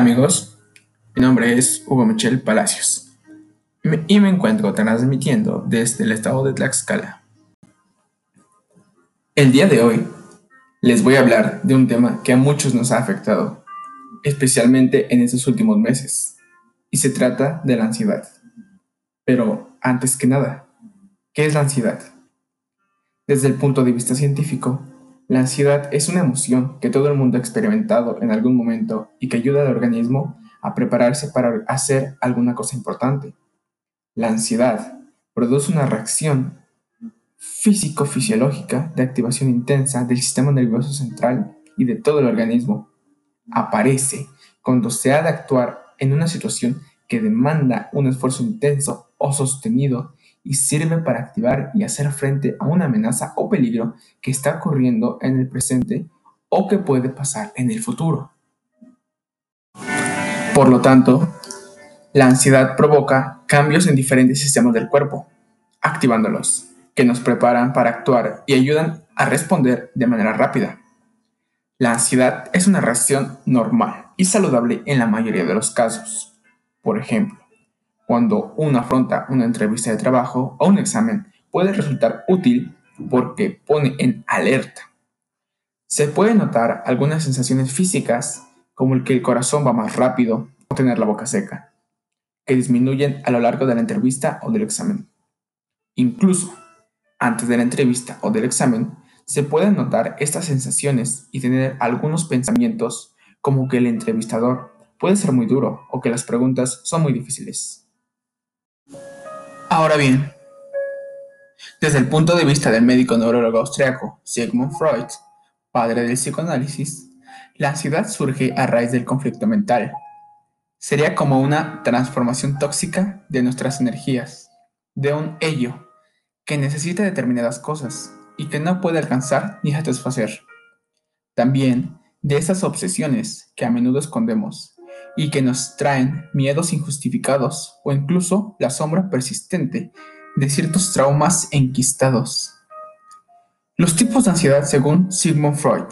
Amigos, mi nombre es Hugo Michel Palacios y me encuentro transmitiendo desde el estado de Tlaxcala. El día de hoy les voy a hablar de un tema que a muchos nos ha afectado, especialmente en estos últimos meses, y se trata de la ansiedad. Pero antes que nada, ¿qué es la ansiedad? Desde el punto de vista científico, la ansiedad es una emoción que todo el mundo ha experimentado en algún momento y que ayuda al organismo a prepararse para hacer alguna cosa importante. La ansiedad produce una reacción físico-fisiológica de activación intensa del sistema nervioso central y de todo el organismo. Aparece cuando se ha de actuar en una situación que demanda un esfuerzo intenso o sostenido y sirve para activar y hacer frente a una amenaza o peligro que está ocurriendo en el presente o que puede pasar en el futuro. Por lo tanto, la ansiedad provoca cambios en diferentes sistemas del cuerpo, activándolos, que nos preparan para actuar y ayudan a responder de manera rápida. La ansiedad es una reacción normal y saludable en la mayoría de los casos. Por ejemplo, cuando uno afronta una entrevista de trabajo o un examen, puede resultar útil porque pone en alerta. Se pueden notar algunas sensaciones físicas, como el que el corazón va más rápido o tener la boca seca, que disminuyen a lo largo de la entrevista o del examen. Incluso, antes de la entrevista o del examen, se pueden notar estas sensaciones y tener algunos pensamientos como que el entrevistador puede ser muy duro o que las preguntas son muy difíciles. Ahora bien, desde el punto de vista del médico neurólogo austriaco Sigmund Freud, padre del psicoanálisis, la ansiedad surge a raíz del conflicto mental. Sería como una transformación tóxica de nuestras energías, de un ello que necesita determinadas cosas y que no puede alcanzar ni satisfacer. También de esas obsesiones que a menudo escondemos y que nos traen miedos injustificados o incluso la sombra persistente de ciertos traumas enquistados. Los tipos de ansiedad según Sigmund Freud.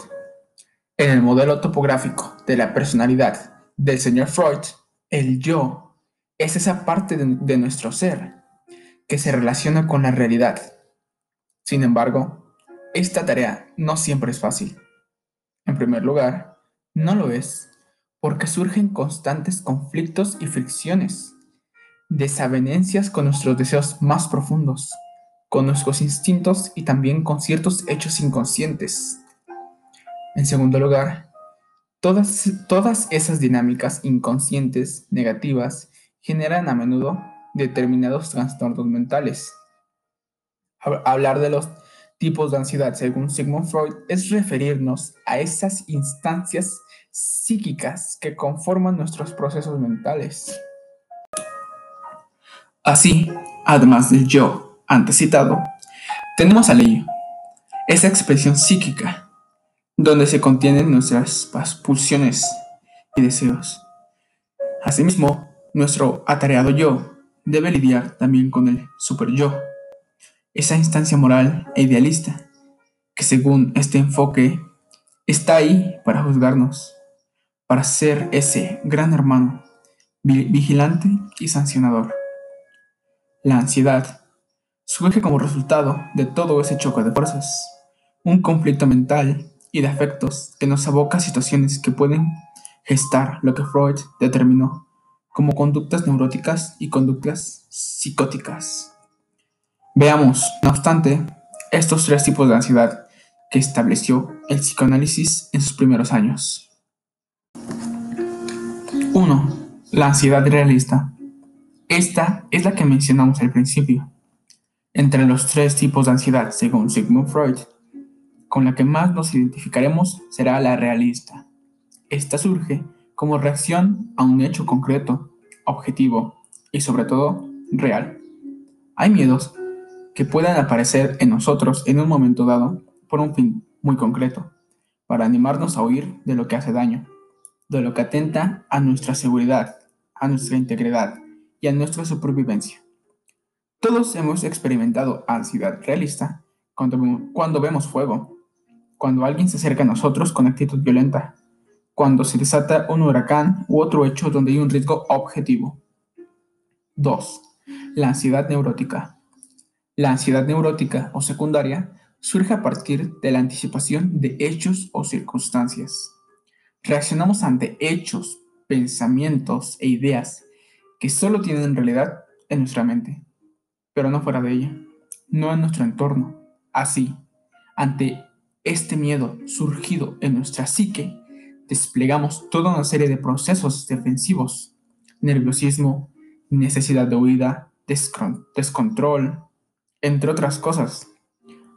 En el modelo topográfico de la personalidad del señor Freud, el yo es esa parte de, de nuestro ser que se relaciona con la realidad. Sin embargo, esta tarea no siempre es fácil. En primer lugar, no lo es porque surgen constantes conflictos y fricciones, desavenencias con nuestros deseos más profundos, con nuestros instintos y también con ciertos hechos inconscientes. En segundo lugar, todas, todas esas dinámicas inconscientes negativas generan a menudo determinados trastornos mentales. Hablar de los tipos de ansiedad, según Sigmund Freud, es referirnos a esas instancias psíquicas que conforman nuestros procesos mentales. Así, además del yo antes citado, tenemos al ello, esa expresión psíquica, donde se contienen nuestras pulsiones y deseos. Asimismo, nuestro atareado yo debe lidiar también con el super yo, esa instancia moral e idealista que según este enfoque está ahí para juzgarnos, para ser ese gran hermano, vigilante y sancionador. La ansiedad surge como resultado de todo ese choque de fuerzas, un conflicto mental y de afectos que nos aboca situaciones que pueden gestar lo que Freud determinó como conductas neuróticas y conductas psicóticas. Veamos, no obstante, estos tres tipos de ansiedad que estableció el psicoanálisis en sus primeros años. 1. La ansiedad realista. Esta es la que mencionamos al principio. Entre los tres tipos de ansiedad, según Sigmund Freud, con la que más nos identificaremos será la realista. Esta surge como reacción a un hecho concreto, objetivo y sobre todo real. Hay miedos que puedan aparecer en nosotros en un momento dado por un fin muy concreto, para animarnos a huir de lo que hace daño de lo que atenta a nuestra seguridad, a nuestra integridad y a nuestra supervivencia. Todos hemos experimentado ansiedad realista cuando, cuando vemos fuego, cuando alguien se acerca a nosotros con actitud violenta, cuando se desata un huracán u otro hecho donde hay un riesgo objetivo. 2. La ansiedad neurótica. La ansiedad neurótica o secundaria surge a partir de la anticipación de hechos o circunstancias. Reaccionamos ante hechos, pensamientos e ideas que solo tienen realidad en nuestra mente, pero no fuera de ella, no en nuestro entorno. Así, ante este miedo surgido en nuestra psique, desplegamos toda una serie de procesos defensivos, nerviosismo, necesidad de huida, descontrol, entre otras cosas.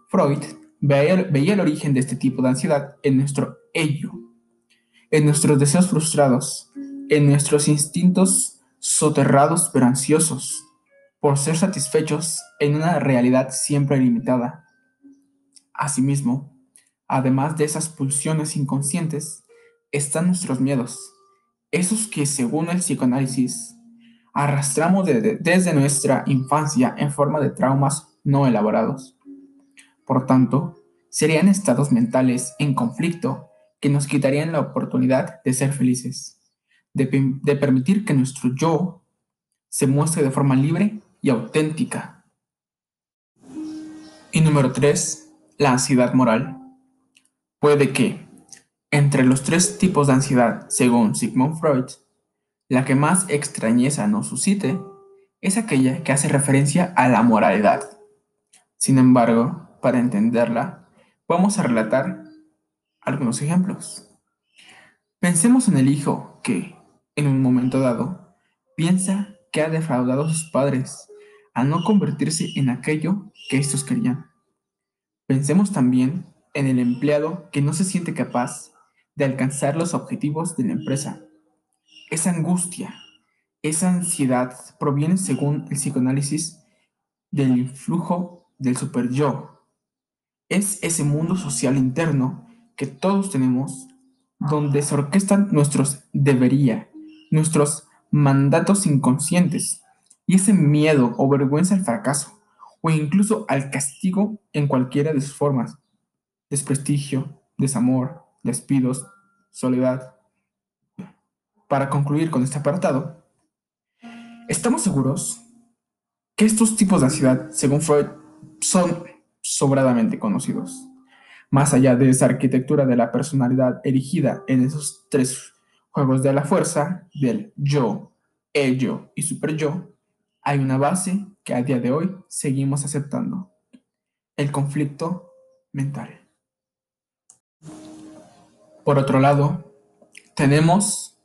Freud veía, veía, el origen de este tipo de ansiedad en nuestro ello, en nuestros deseos frustrados, en nuestros instintos soterrados pero ansiosos, por ser satisfechos en una realidad siempre limitada. Asimismo, además de esas pulsiones inconscientes, están nuestros miedos, esos que según el psicoanálisis arrastramos desde nuestra infancia en forma de traumas no elaborados. Por tanto, serían estados mentales en conflicto que nos quitarían la oportunidad de ser felices, de, permitir que nuestro yo se muestre de forma libre y auténtica. Y número 3, la ansiedad moral. Puede que, entre los tres tipos de ansiedad, según Sigmund Freud, la que más extrañeza nos suscite es aquella que hace referencia a la moralidad. Sin embargo, para entenderla, vamos a relatar algunos ejemplos. Pensemos en el hijo que, en un momento dado, piensa que ha defraudado a sus padres al no convertirse en aquello que estos querían. Pensemos también en el empleado que no se siente capaz de alcanzar los objetivos de la empresa. Esa angustia, esa ansiedad proviene, según el psicoanálisis, del influjo del super yo. Es ese mundo social interno que todos tenemos, donde se orquestan nuestros debería, nuestros mandatos inconscientes, y ese miedo o vergüenza al fracaso, o incluso al castigo en cualquiera de sus formas, desprestigio, desamor, despidos, soledad. Para concluir con este apartado, estamos seguros que estos tipos de ansiedad, según Freud, son sobradamente conocidos. Más allá de esa arquitectura de la personalidad erigida en esos tres juegos de la fuerza, del yo, ello y superyo, hay una base que a día de hoy seguimos aceptando, el conflicto mental. Por otro lado, tenemos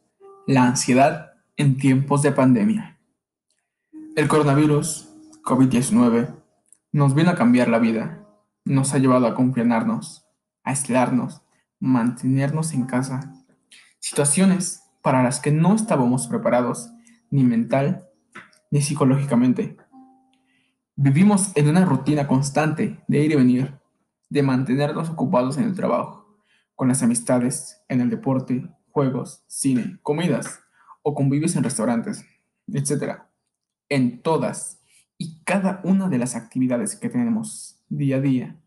la ansiedad en tiempos de pandemia. El coronavirus, COVID-19, nos vino a cambiar la vida, nos ha llevado a confinarnos, a aislarnos, mantenernos en casa. Situaciones para las que no estábamos preparados, ni mental ni psicológicamente. Vivimos en una rutina constante de ir y venir, de mantenernos ocupados en el trabajo, con las amistades, en el deporte, juegos, cine, comidas o convivios en restaurantes, etc. En todas y cada una de las actividades que tenemos día a día,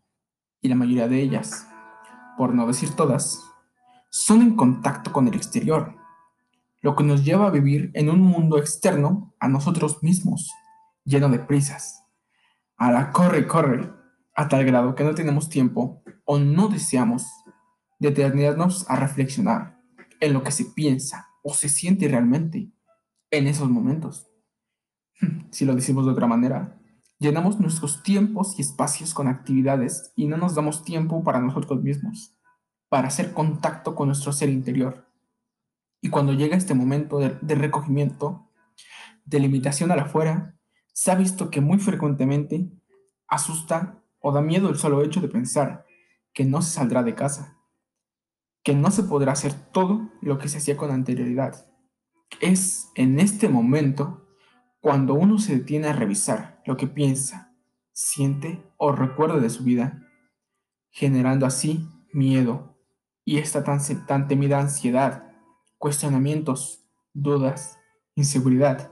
y la mayoría de ellas, por no decir todas, son en contacto con el exterior, lo que nos lleva a vivir en un mundo externo a nosotros mismos, lleno de prisas. A la corre, corre, a tal grado que no tenemos tiempo o no deseamos detenernos a reflexionar en lo que se piensa o se siente realmente en esos momentos. Si lo decimos de otra manera, llenamos nuestros tiempos y espacios con actividades y no nos damos tiempo para nosotros mismos, para hacer contacto con nuestro ser interior. Y cuando llega este momento de, recogimiento, de limitación a la afuera, se ha visto que muy frecuentemente asusta o da miedo el solo hecho de pensar que no se saldrá de casa, que no se podrá hacer todo lo que se hacía con anterioridad. Es en este momento cuando uno se detiene a revisar lo que piensa, siente o recuerda de su vida, generando así miedo y esta tan, temida ansiedad, cuestionamientos, dudas, inseguridad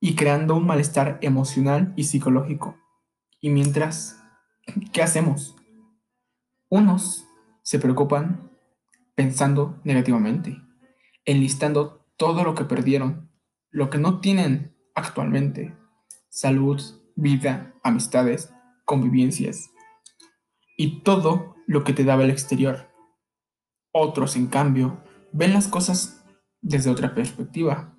y creando un malestar emocional y psicológico. Y mientras, ¿qué hacemos? Unos se preocupan pensando negativamente, enlistando todo lo que perdieron, lo que no tienen actualmente, salud, vida, amistades, convivencias y todo lo que te daba el exterior. Otros, en cambio, ven las cosas desde otra perspectiva.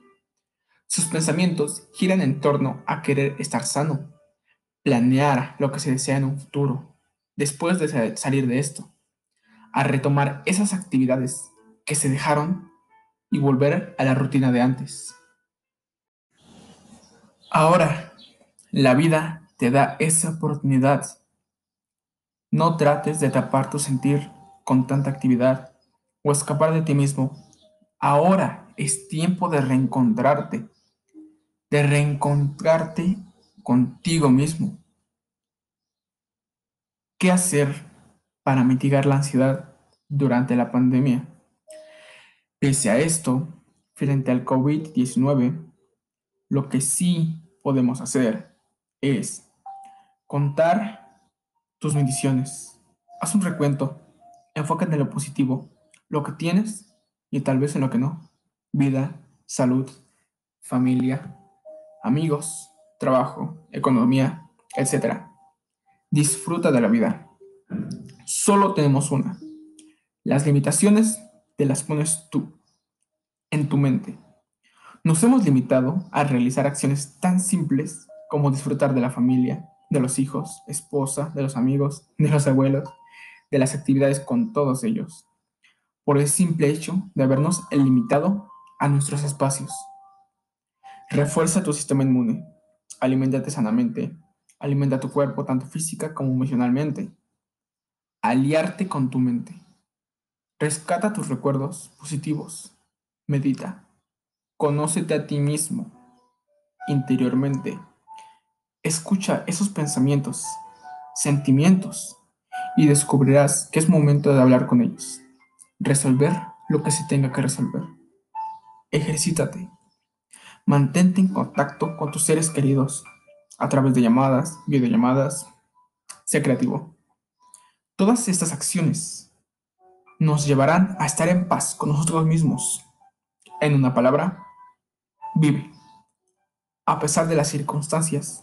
Sus pensamientos giran en torno a querer estar sano, planear lo que se desea en un futuro, después de salir de esto, a retomar esas actividades que se dejaron y volver a la rutina de antes. Ahora, la vida te da esa oportunidad. No trates de tapar tu sentir con tanta actividad o escapar de ti mismo. Ahora es tiempo de reencontrarte, de reencontrarte contigo mismo. ¿Qué hacer para mitigar la ansiedad durante la pandemia? Pese a esto, frente al COVID-19, lo que sí podemos hacer es contar tus bendiciones. Haz un recuento, enfócate en lo positivo, lo que tienes y tal vez en lo que no. Vida, salud, familia, amigos, trabajo, economía, etc. Disfruta de la vida. Solo tenemos una. Las limitaciones te las pones tú, en tu mente. Nos hemos limitado a realizar acciones tan simples como disfrutar de la familia, de los hijos, esposa, de los amigos, de los abuelos, de las actividades con todos ellos, por el simple hecho de habernos limitado a nuestros espacios. Refuerza tu sistema inmune, aliméntate sanamente, alimenta tu cuerpo tanto física como emocionalmente. Aliarte con tu mente. Rescata tus recuerdos positivos. Medita. Conócete a ti mismo interiormente. Escucha esos pensamientos, sentimientos y descubrirás que es momento de hablar con ellos. Resolver lo que se tenga que resolver. Ejercítate. Mantente en contacto con tus seres queridos a través de llamadas, videollamadas. Sé creativo. Todas estas acciones nos llevarán a estar en paz con nosotros mismos. En una palabra, Vive, a pesar de las circunstancias,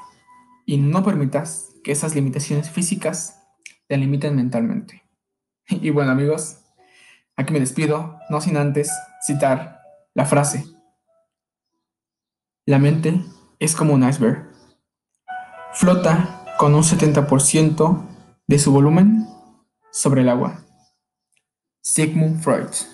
y no permitas que esas limitaciones físicas te limiten mentalmente. Y bueno amigos, aquí me despido, no sin antes citar la frase. La mente es como un iceberg. Flota con un 70% de su volumen sobre el agua. Sigmund Freud.